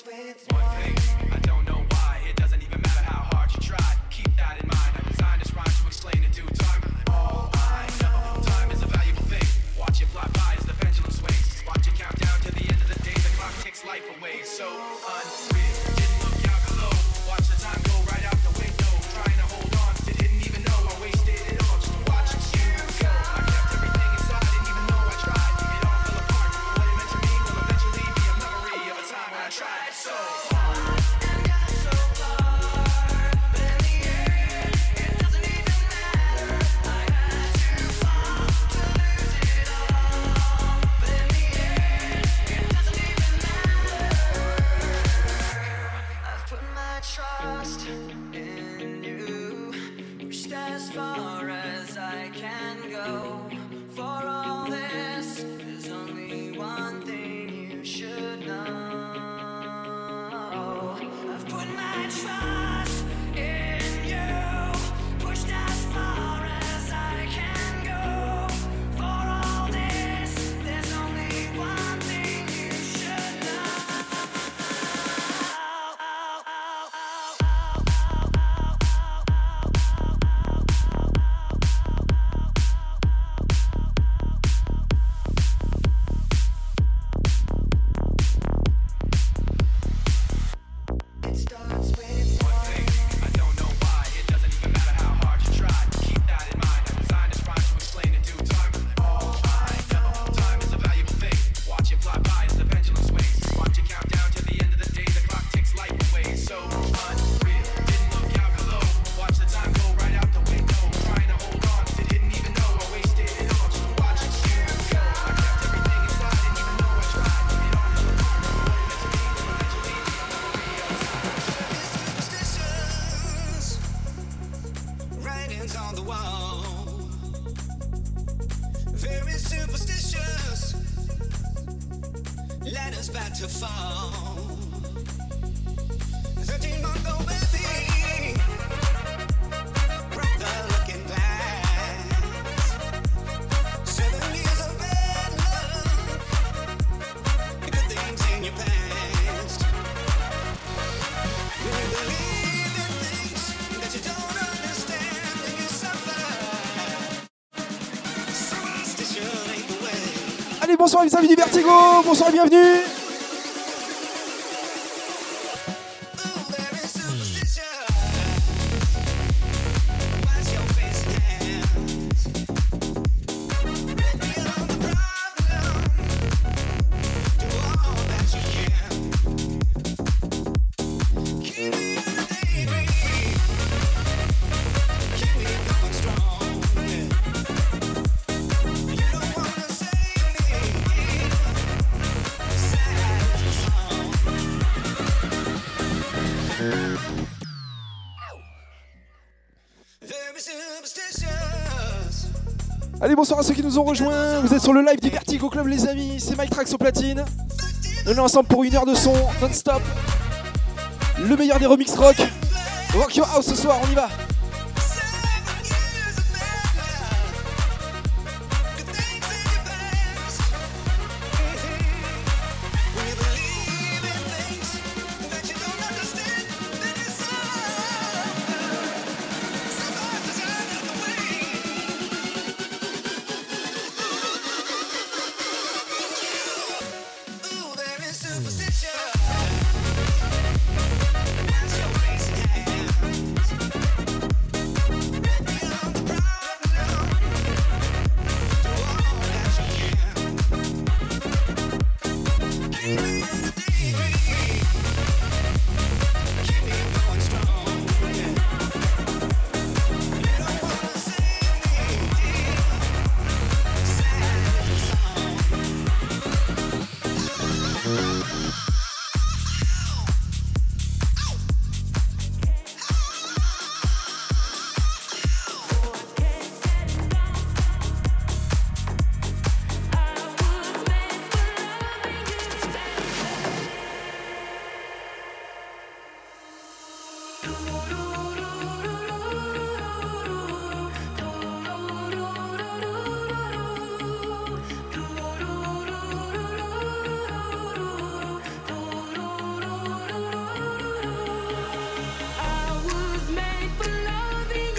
with one. Bonsoir amis du Vertigo, bonsoir et bienvenue bonsoir à ceux qui nous ont rejoints. Vous êtes sur le live du Vertigo Club, les amis. C'est Mike Trax au platine. On est ensemble pour une heure de son non-stop. Le meilleur des remix rock. Rock Your House ce soir, on y va.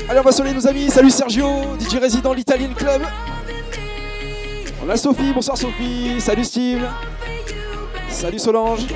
Allez, on va saluer nos amis. Salut Sergio, DJ résident l'Italian Club. On a Sophie, bonsoir Sophie. Salut Steve. Salut Solange.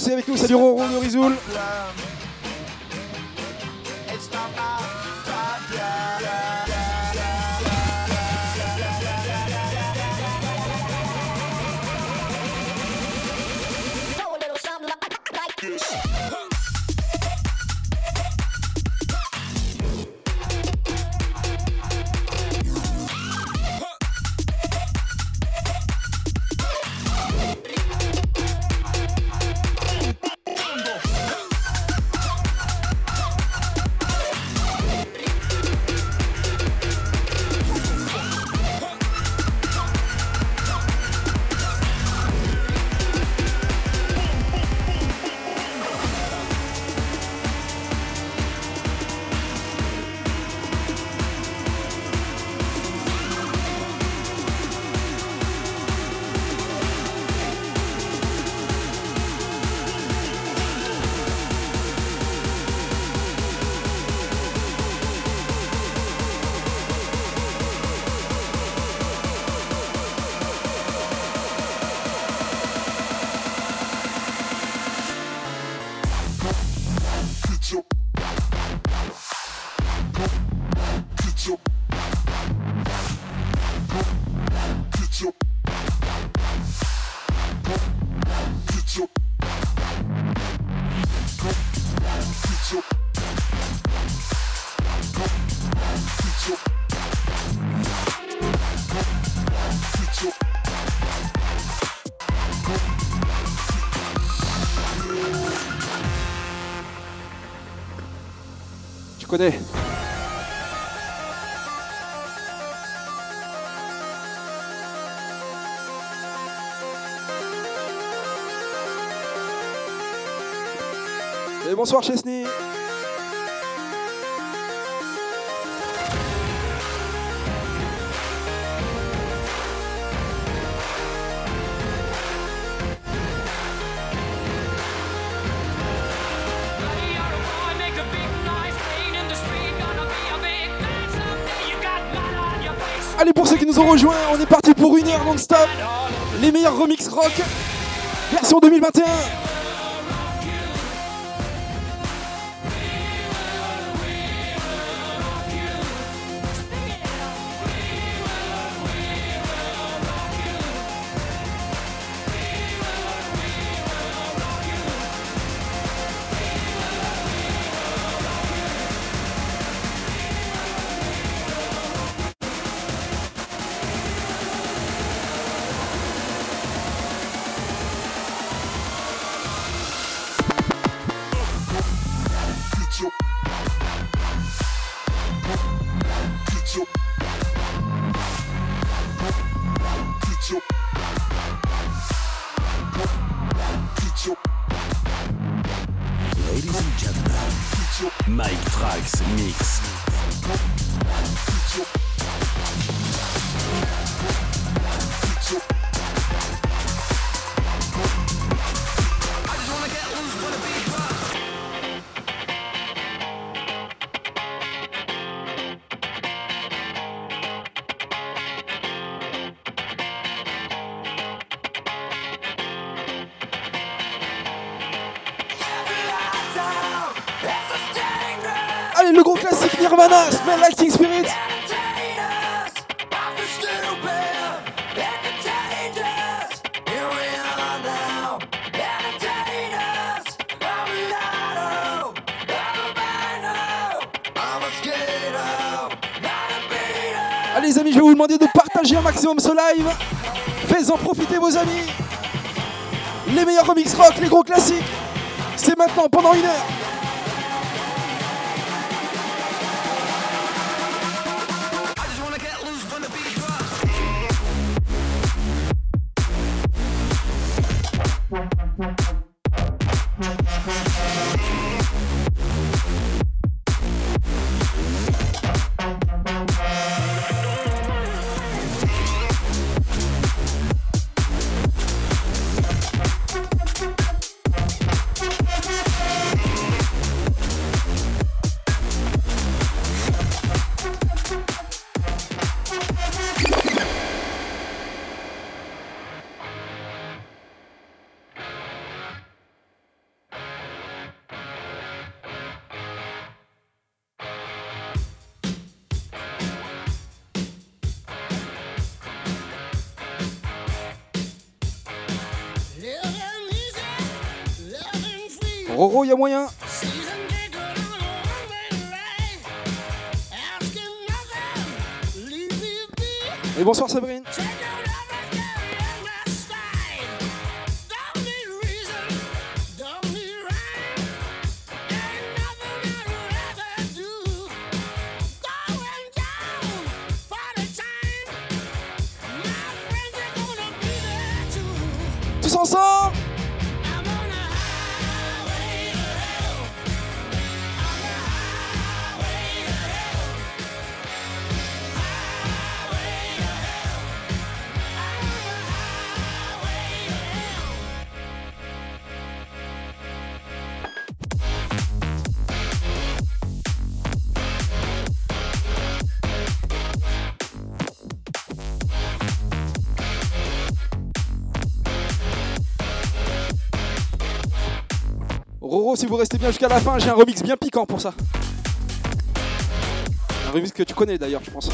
C'est avec nous. Salut Roro de Rizoul. Bonsoir Chesney. Allez, pour ceux qui nous ont rejoints, on est parti pour une heure non-stop. Les meilleurs remix rock, version 2021. Live. Faites-en profiter vos amis. Les meilleurs remix rock, les gros classiques. C'est maintenant pendant une heure. Il y a moyen. Et bonsoir Si vous restez bien jusqu'à la fin, j'ai un remix bien piquant pour ça. Un remix que tu connais d'ailleurs, je pense.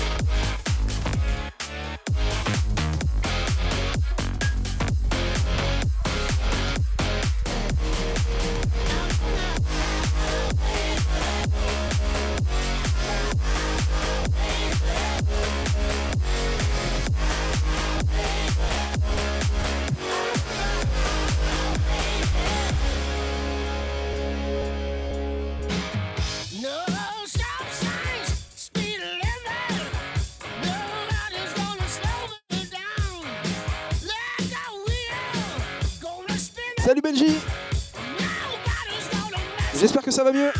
Ça va mieux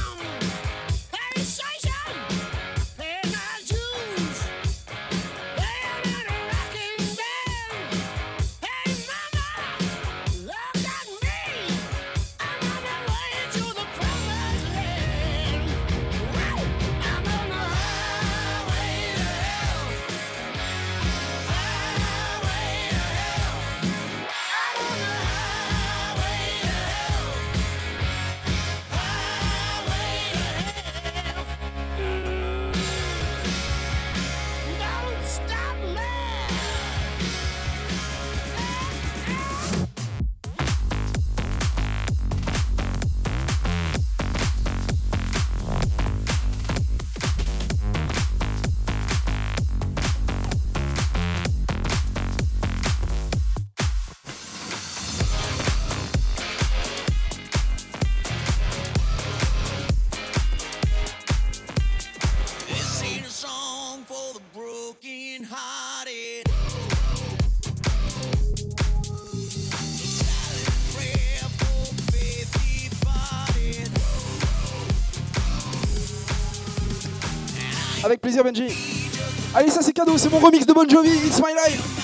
Allez ça c'est cadeau, c'est mon remix de Bon Jovi, It's My Life.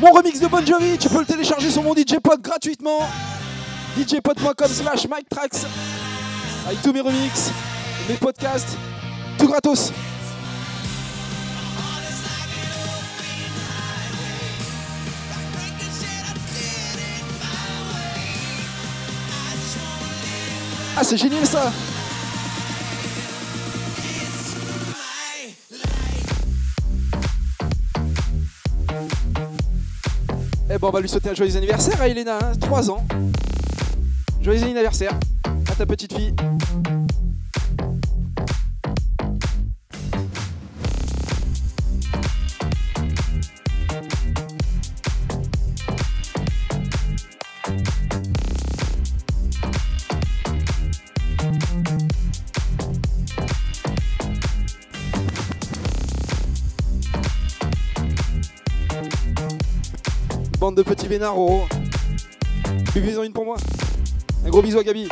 Mon remix de Bon Jovi, tu peux le télécharger sur mon DJ Pod gratuitement. djpod.com slash Tracks Avec tous mes remix, mes podcasts, tout gratos. Ah, c'est génial ça Eh bon, on va lui souhaiter un joyeux anniversaire à Elena, 3 hein, ans. Joyeux anniversaire à ta petite fille. De petits vénards, oh. Buvez-en une pour moi. Un gros bisou à Gabi.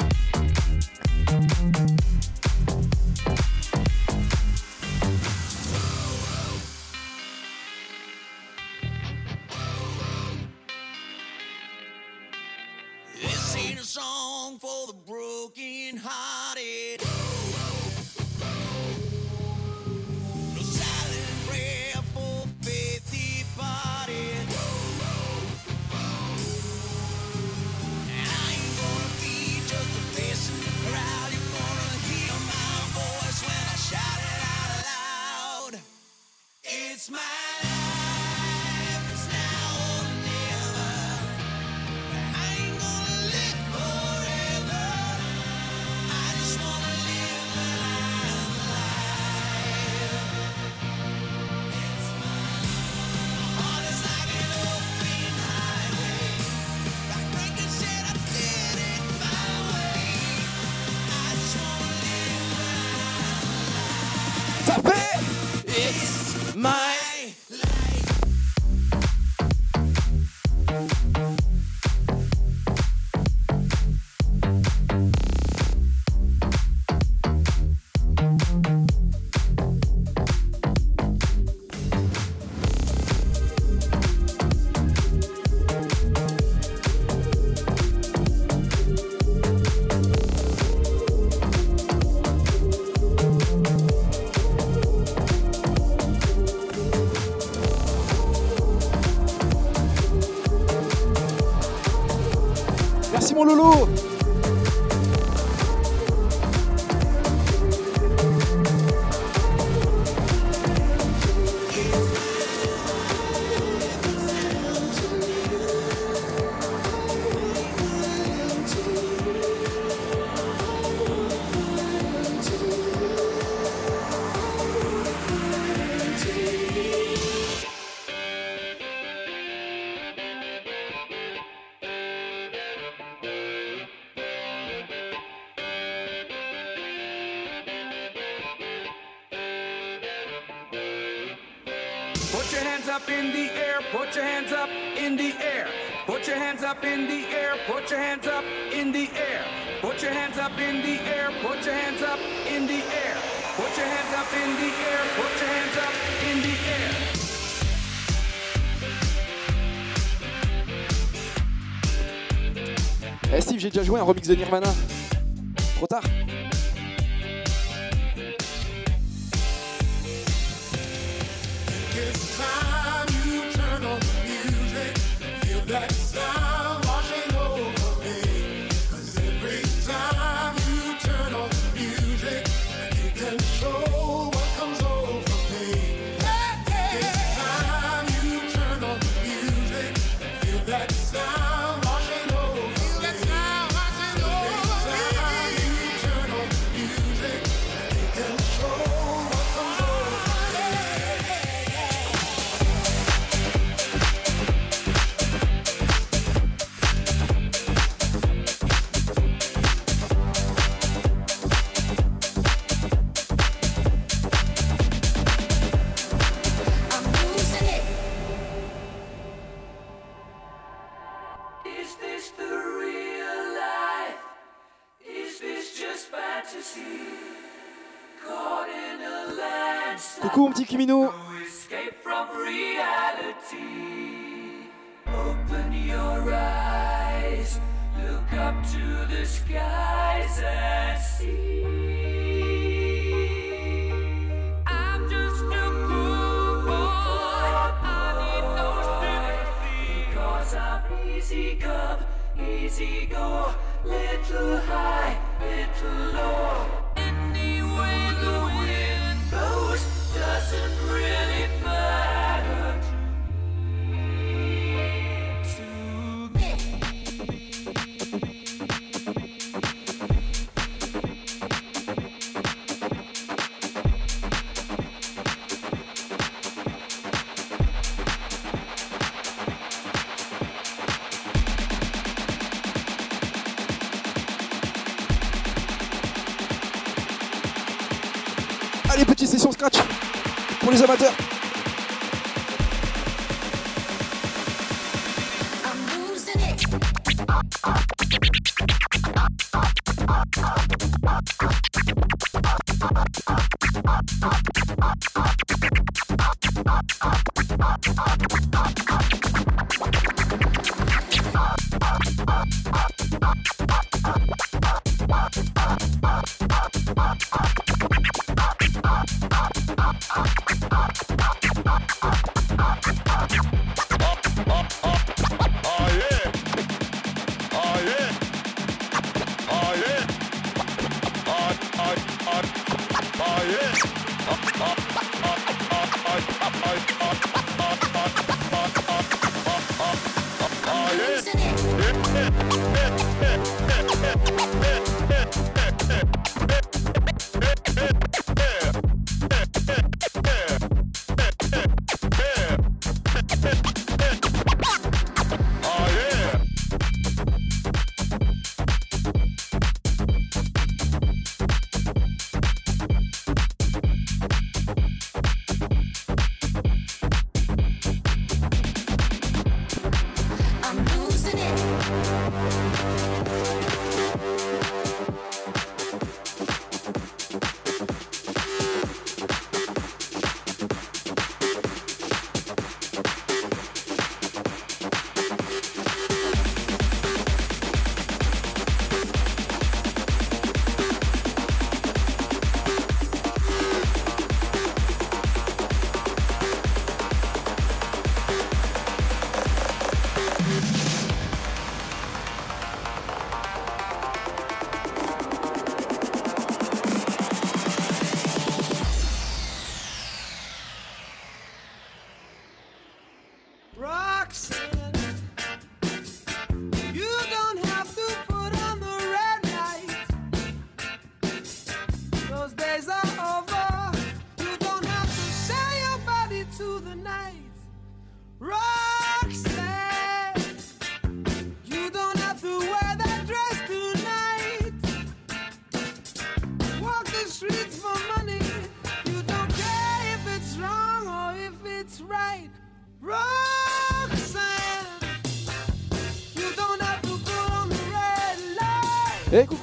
Joué un remix de Nirvana. Coucou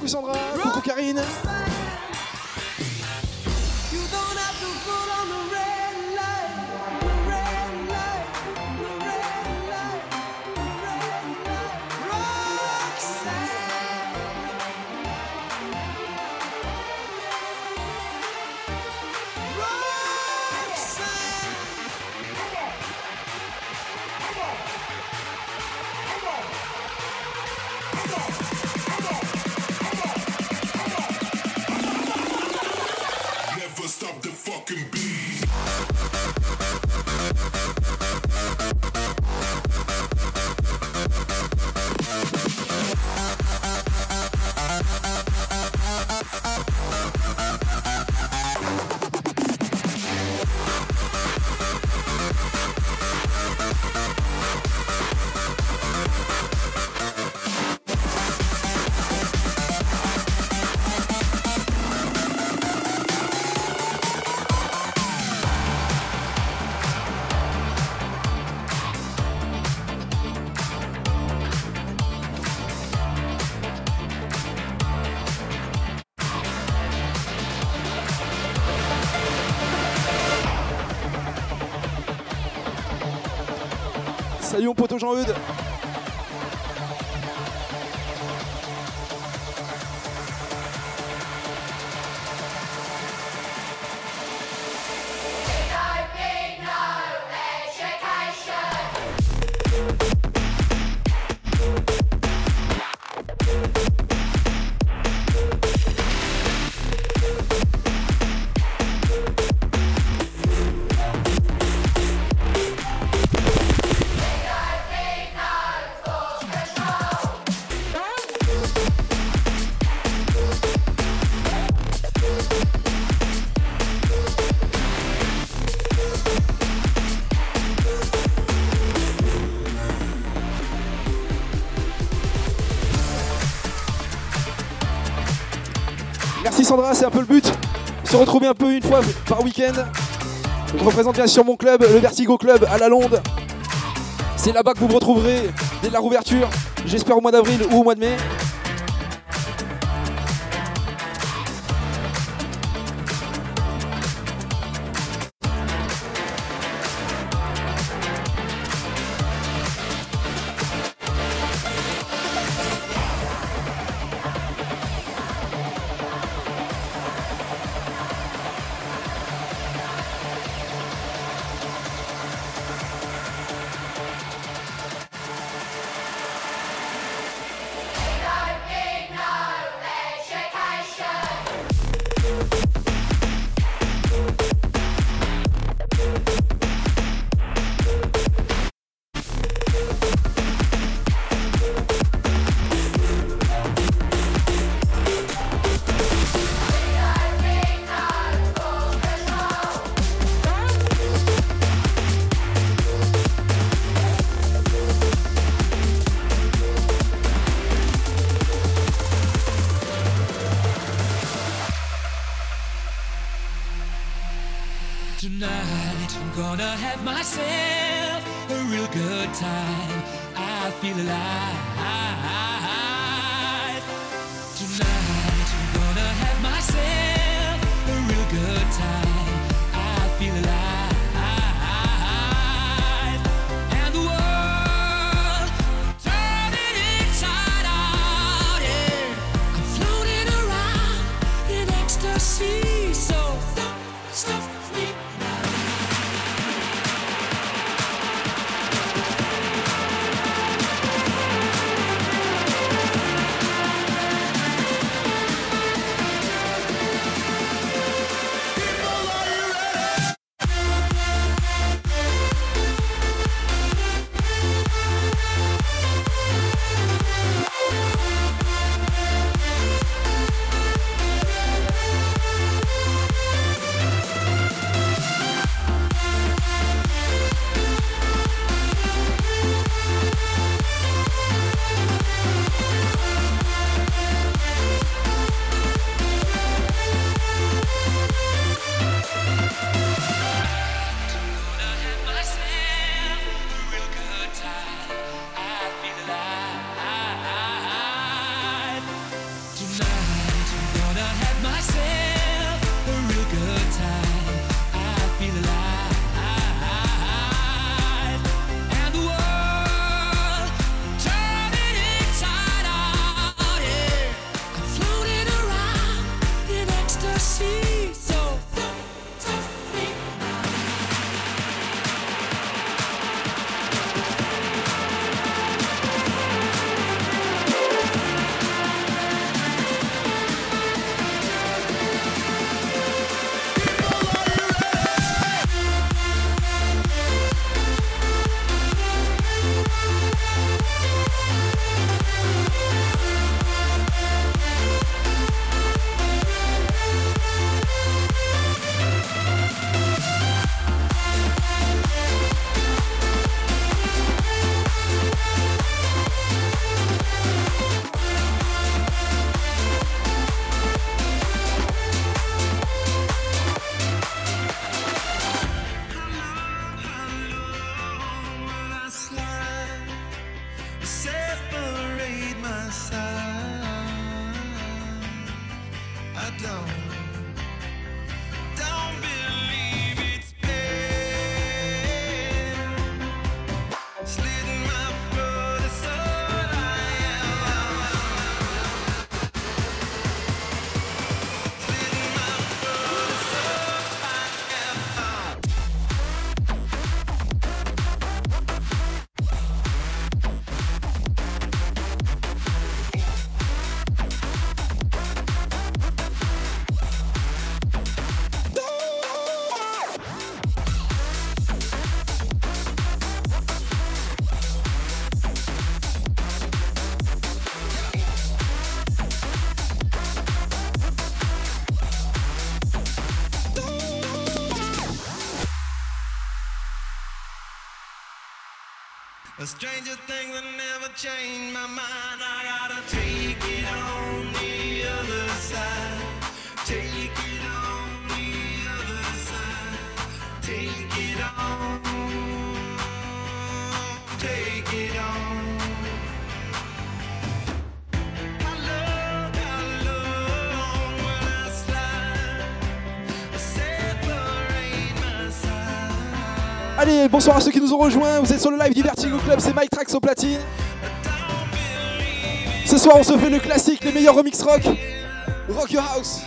Sandra, coucou Karine. Mon Jean-Eudes. Sandra, c'est un peu le but. Se retrouver un peu une fois par week-end. Je représente bien sûr mon club, le Vertigo Club à la Londe. C'est là-bas que vous me retrouverez dès la rouverture. J'espère au mois d'avril ou au mois de mai. Bonsoir à ceux qui nous ont rejoints. Vous êtes sur le live du Vertigo Club, c'est Mike Trax au platine. Ce soir, on se fait le classique, les meilleurs remix rock. Rock Your House.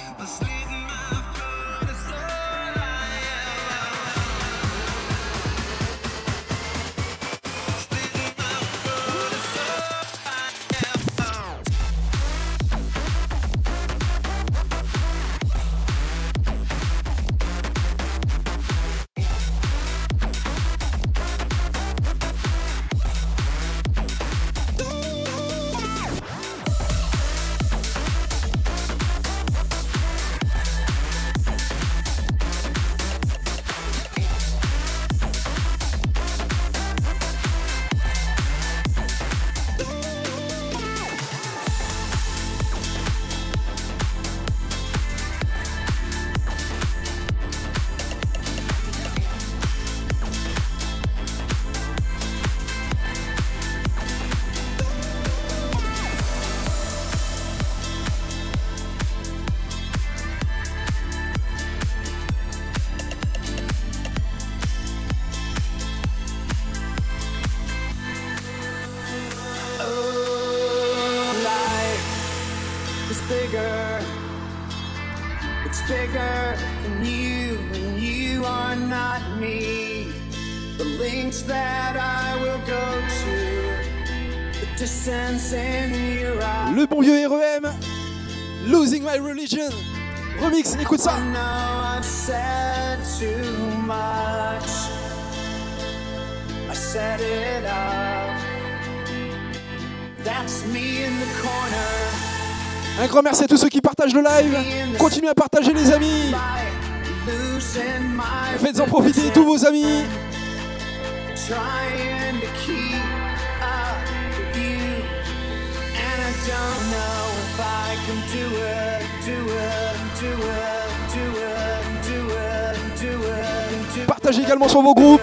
Un grand merci à tous ceux qui partagent le live. Continuez à partager les amis. Faites-en profiter tous vos amis. Partagez également sur vos groupes.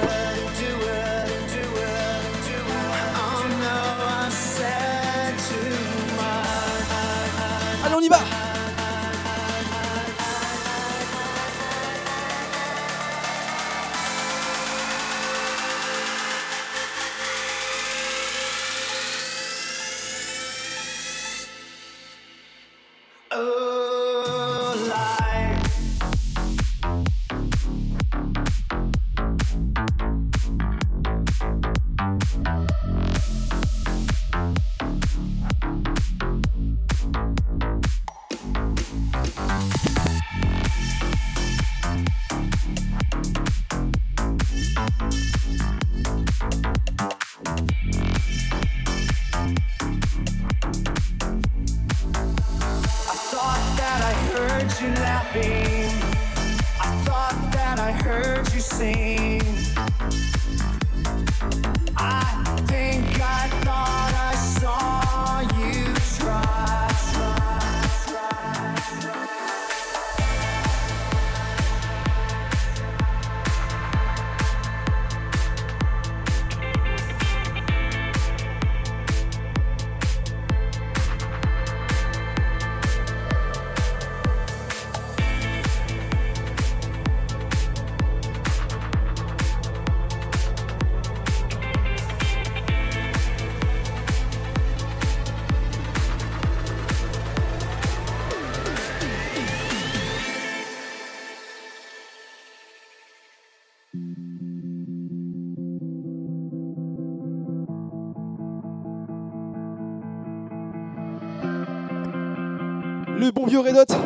Le bon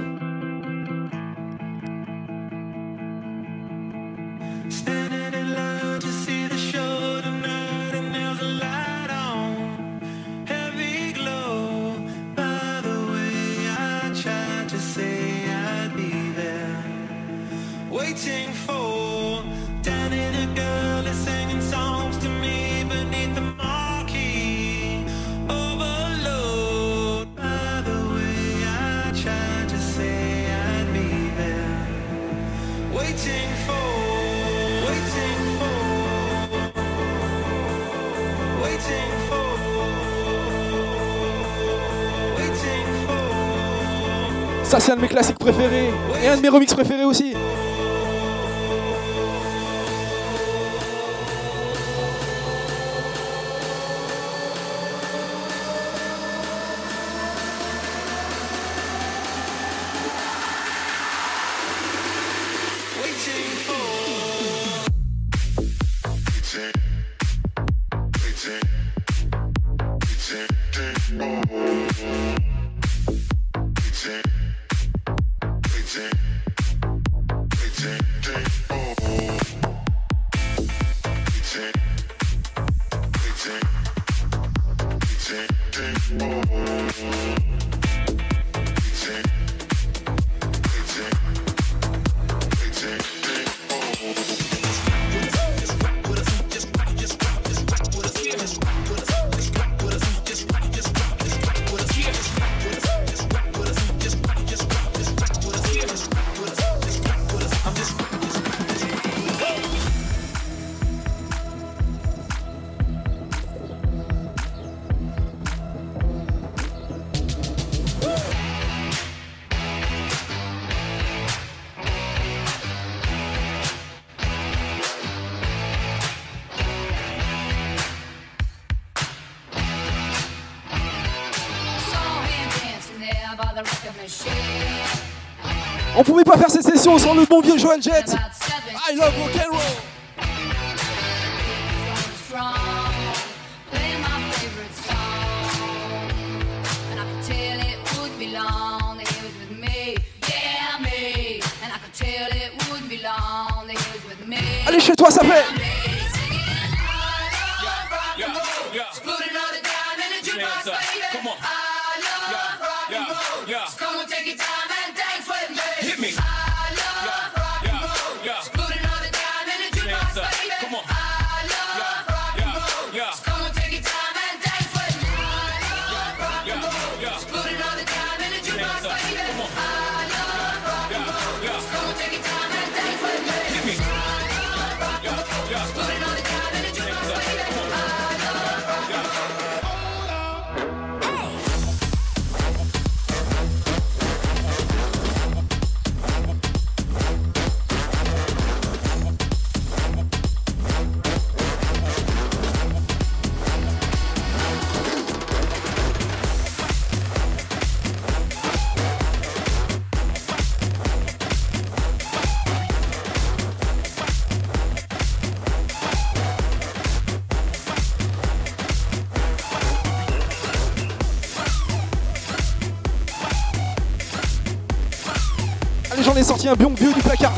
c'est un de mes classiques préférés et un de mes remixes préférés aussi. Attention, sans le bon vieux Joël Jet. I love sorti un bon vieux du placard.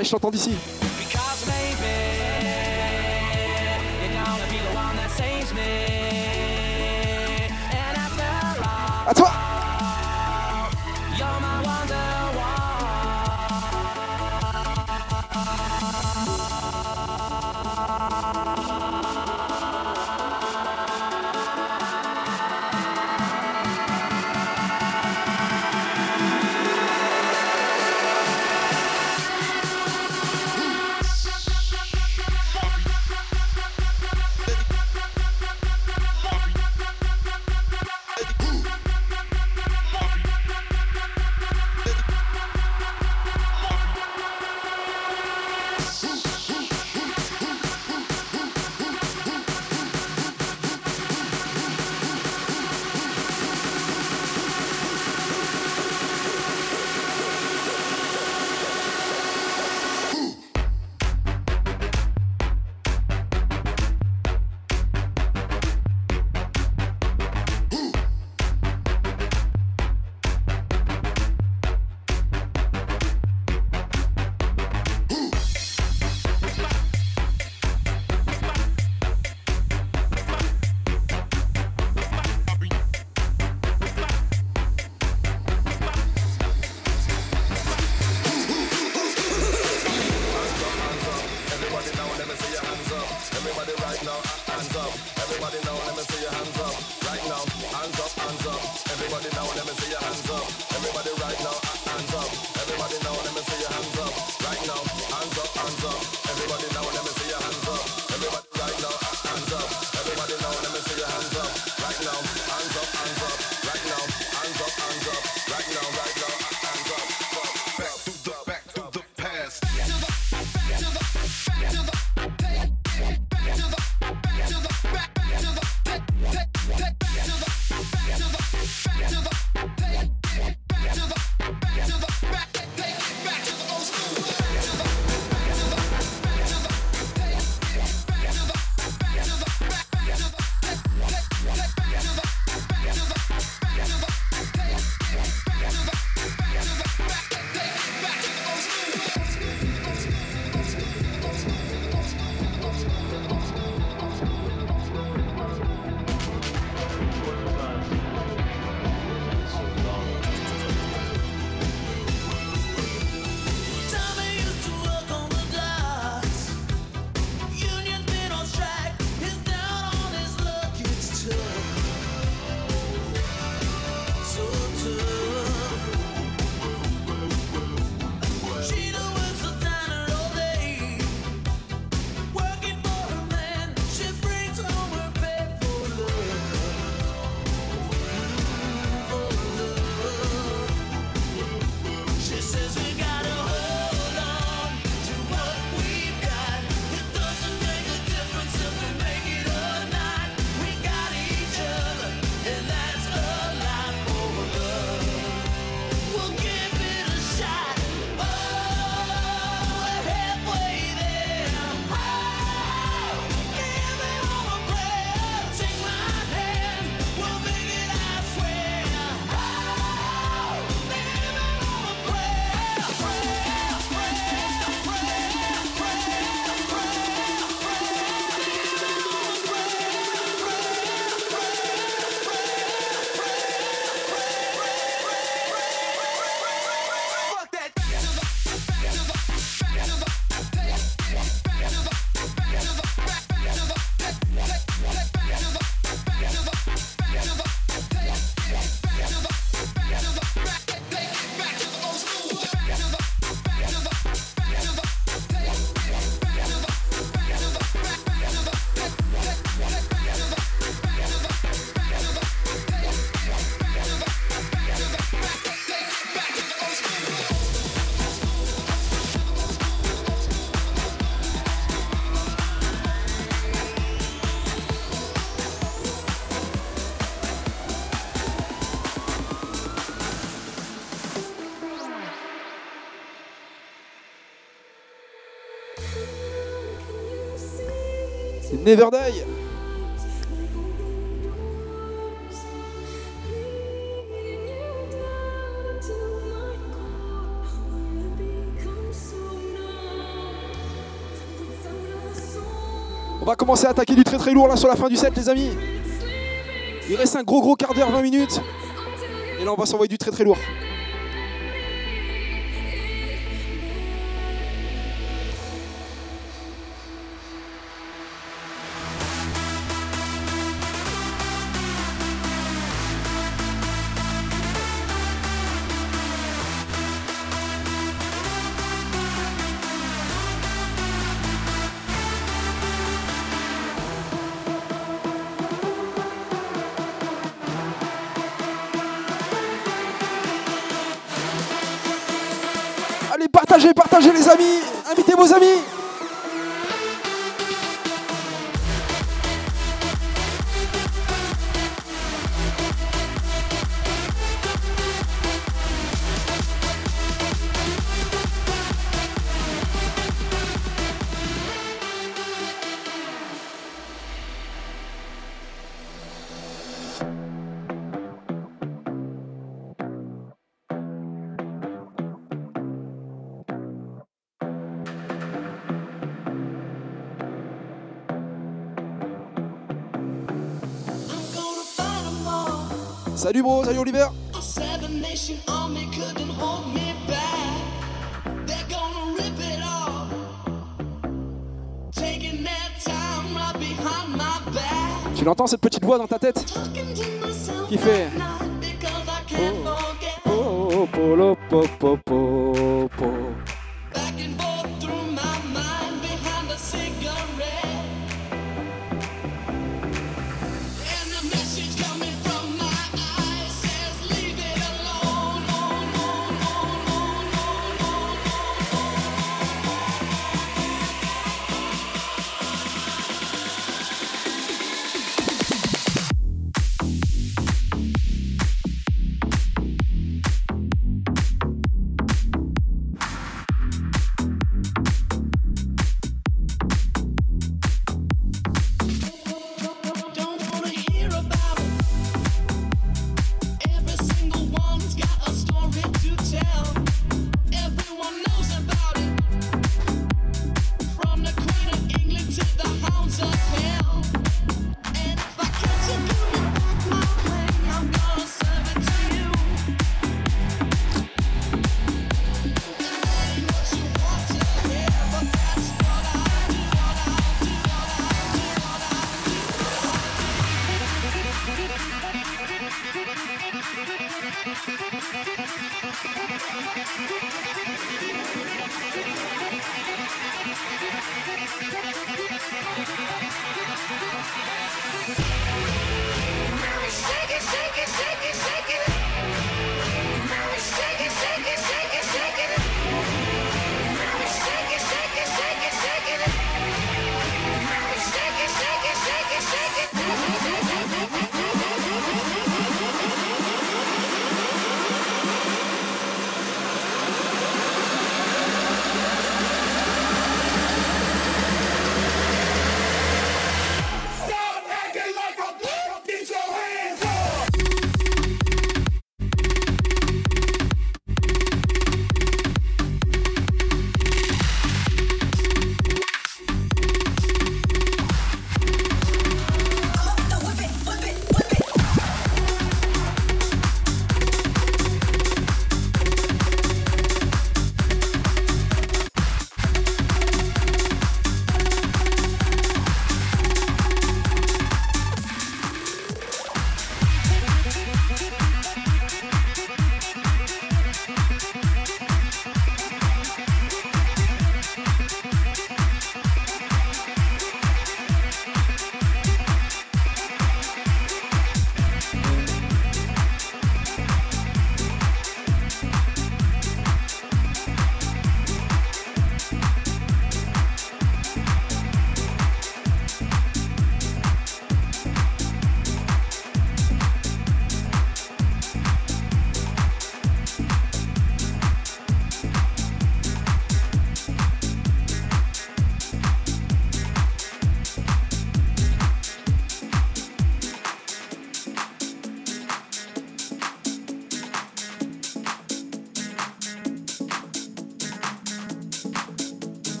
Ah, je t'entends d'ici. Never On va commencer à attaquer du très très lourd là sur la fin du set les amis. Il reste un gros gros quart d'heure, 20 minutes. Et là on va s'envoyer du très très lourd. les amis, invitez vos amis. Tu l'entends cette petite voix dans ta tête? Qui fait?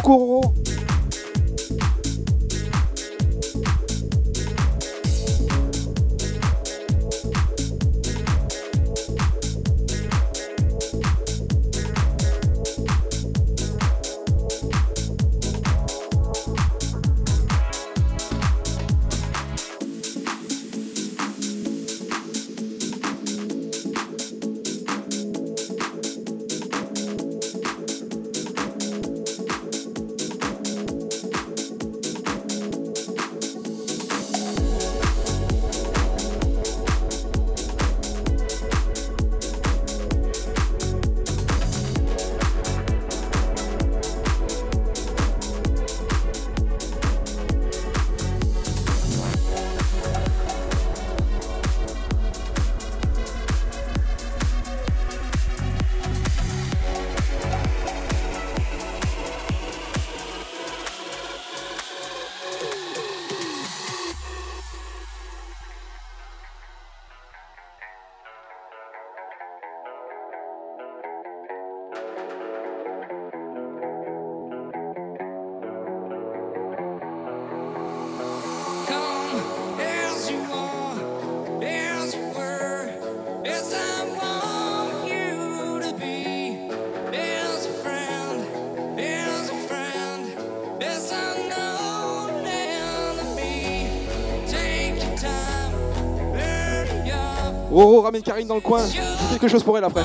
僕を Roro ramène Karine dans le coin. Quelque chose pour elle après.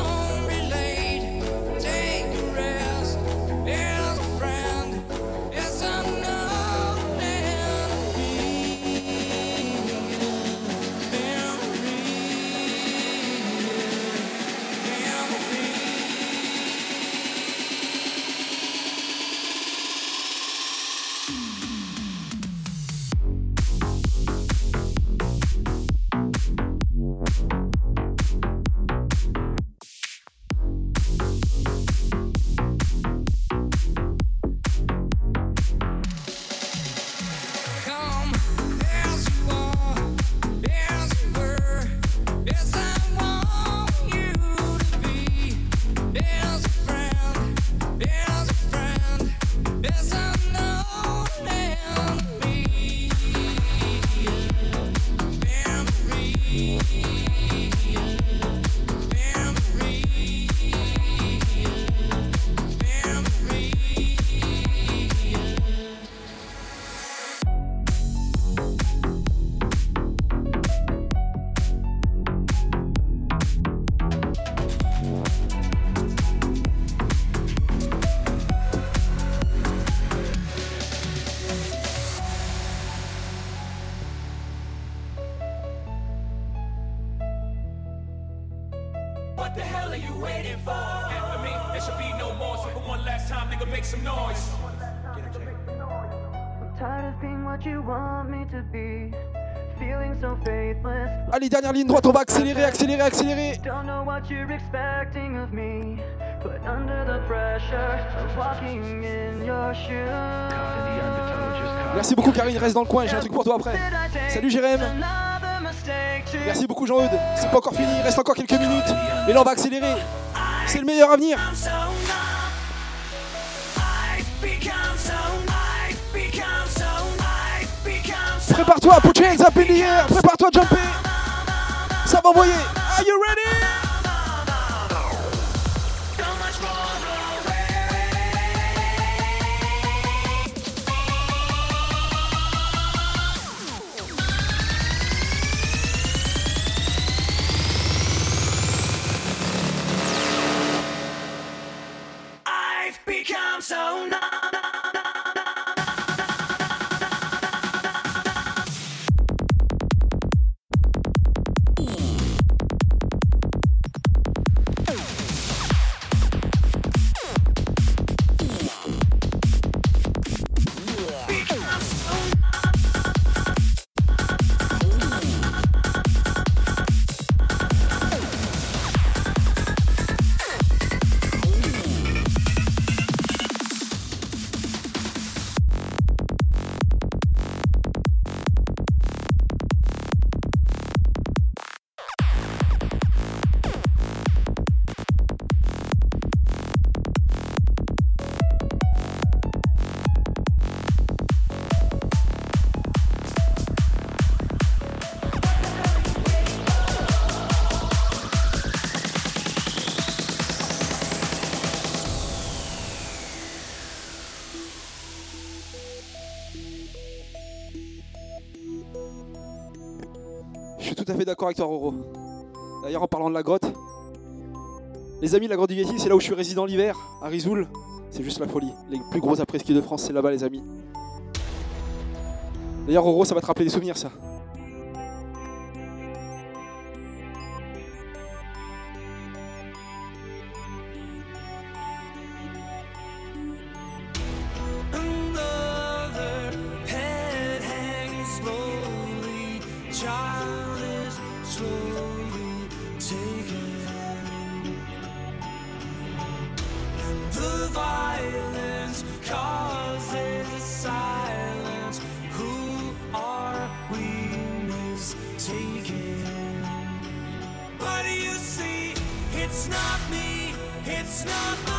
dernière ligne droite, on va accélérer, accélérer, accélérer. Merci beaucoup Karine, reste dans le coin, j'ai un truc pour toi après. Salut Jérém. Merci beaucoup Jean-Eude. C'est pas encore fini, reste encore quelques minutes. Et là on va accélérer. C'est le meilleur avenir. Prépare-toi, put your hands up. Prépare-toi à jumper. Are you ready? D'accord avec toi, Roro. D'ailleurs, en parlant de la grotte, les amis, la grotte du Yeti, c'est là où je suis résident l'hiver, à Rizoul. C'est juste la folie. Les plus gros après-ski de France, c'est là-bas, les amis. D'ailleurs, Roro, ça va te rappeler des souvenirs, ça. Not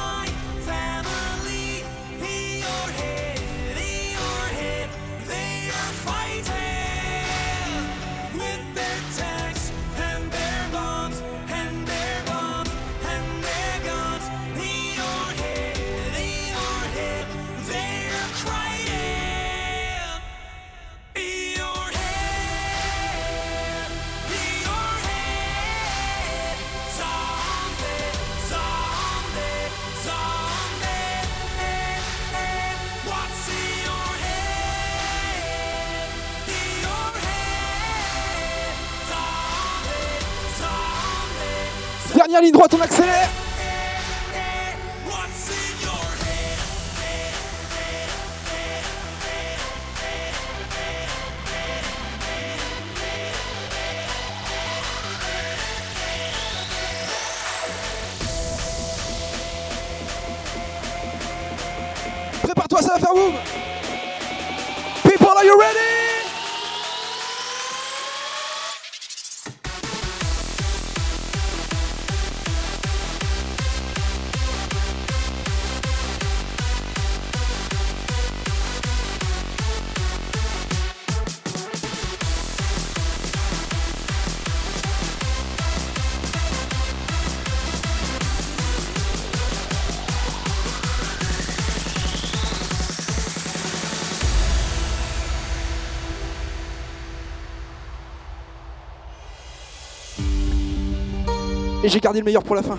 Dernière ligne Et j'ai gardé le meilleur pour la fin.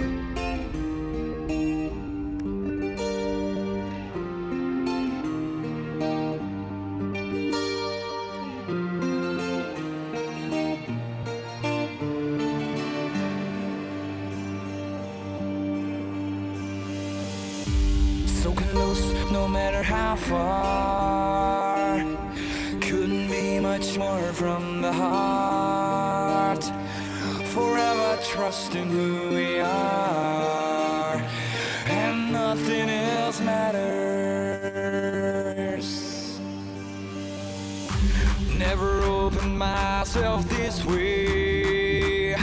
Far. Couldn't be much more from the heart. Forever trusting who we are, and nothing else matters. Never opened myself this way.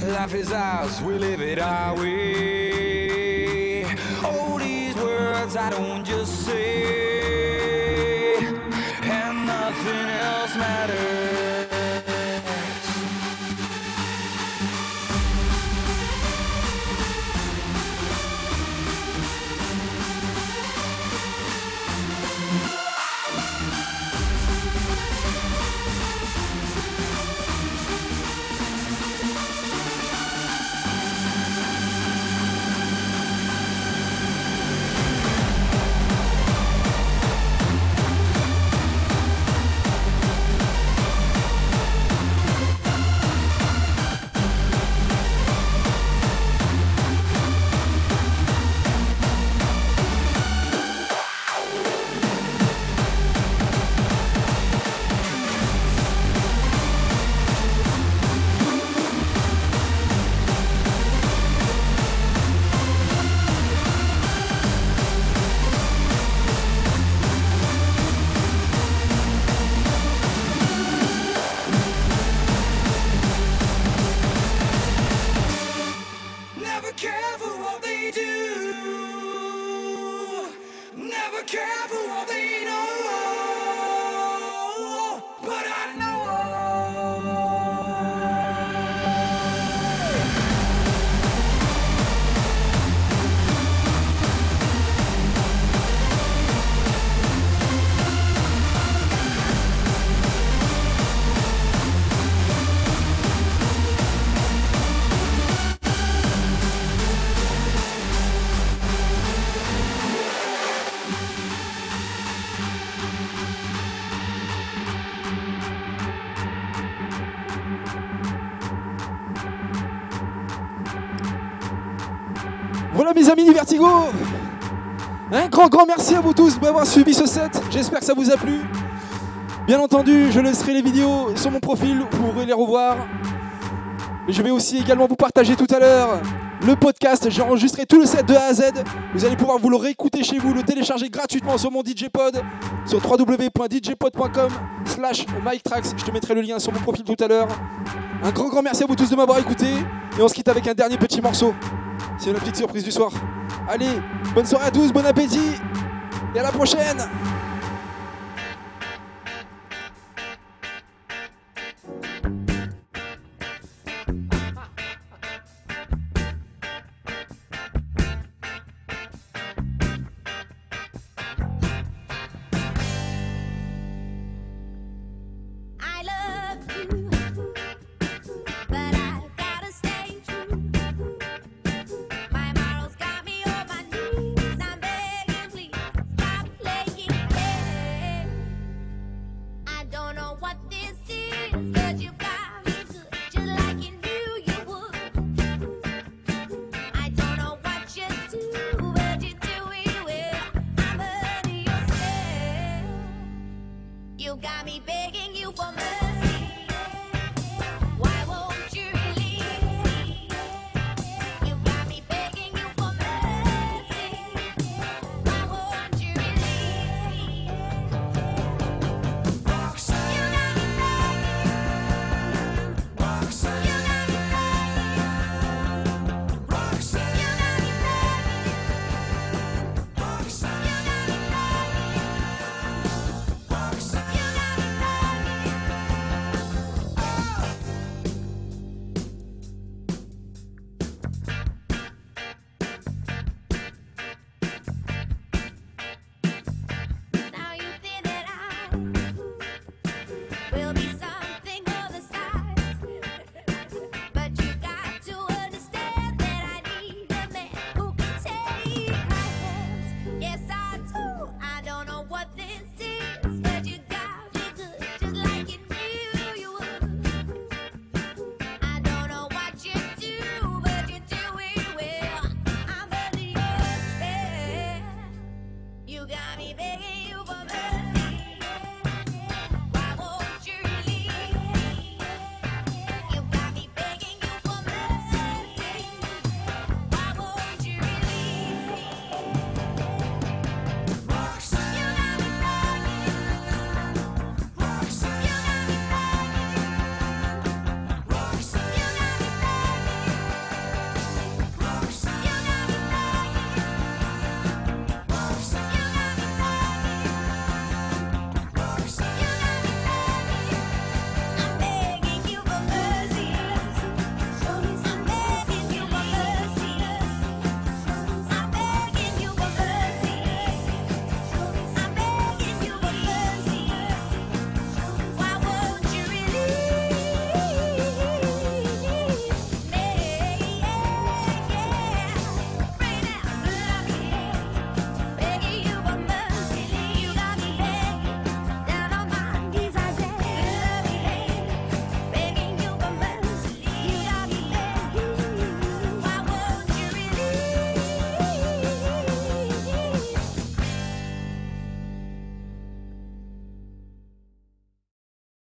Life is ours, we live it our way. All these words I don't just say, amis du Vertigo Un grand grand merci à vous tous d'avoir suivi ce set, j'espère que ça vous a plu. Bien entendu, je laisserai les vidéos sur mon profil, vous pourrez les revoir. Mais je vais aussi également vous partager tout à l'heure le podcast, j'ai enregistré tout le set de A à Z. Vous allez pouvoir vous le réécouter chez vous, le télécharger gratuitement sur mon DJ Pod, sur www.djpod.com slash MikeTrax. Je te mettrai le lien sur mon profil tout à l'heure. Un grand grand merci à vous tous de m'avoir écouté. Et on se quitte avec un dernier petit morceau. C'est la petite surprise du soir. Allez, bonne soirée à tous, bon appétit et à la prochaine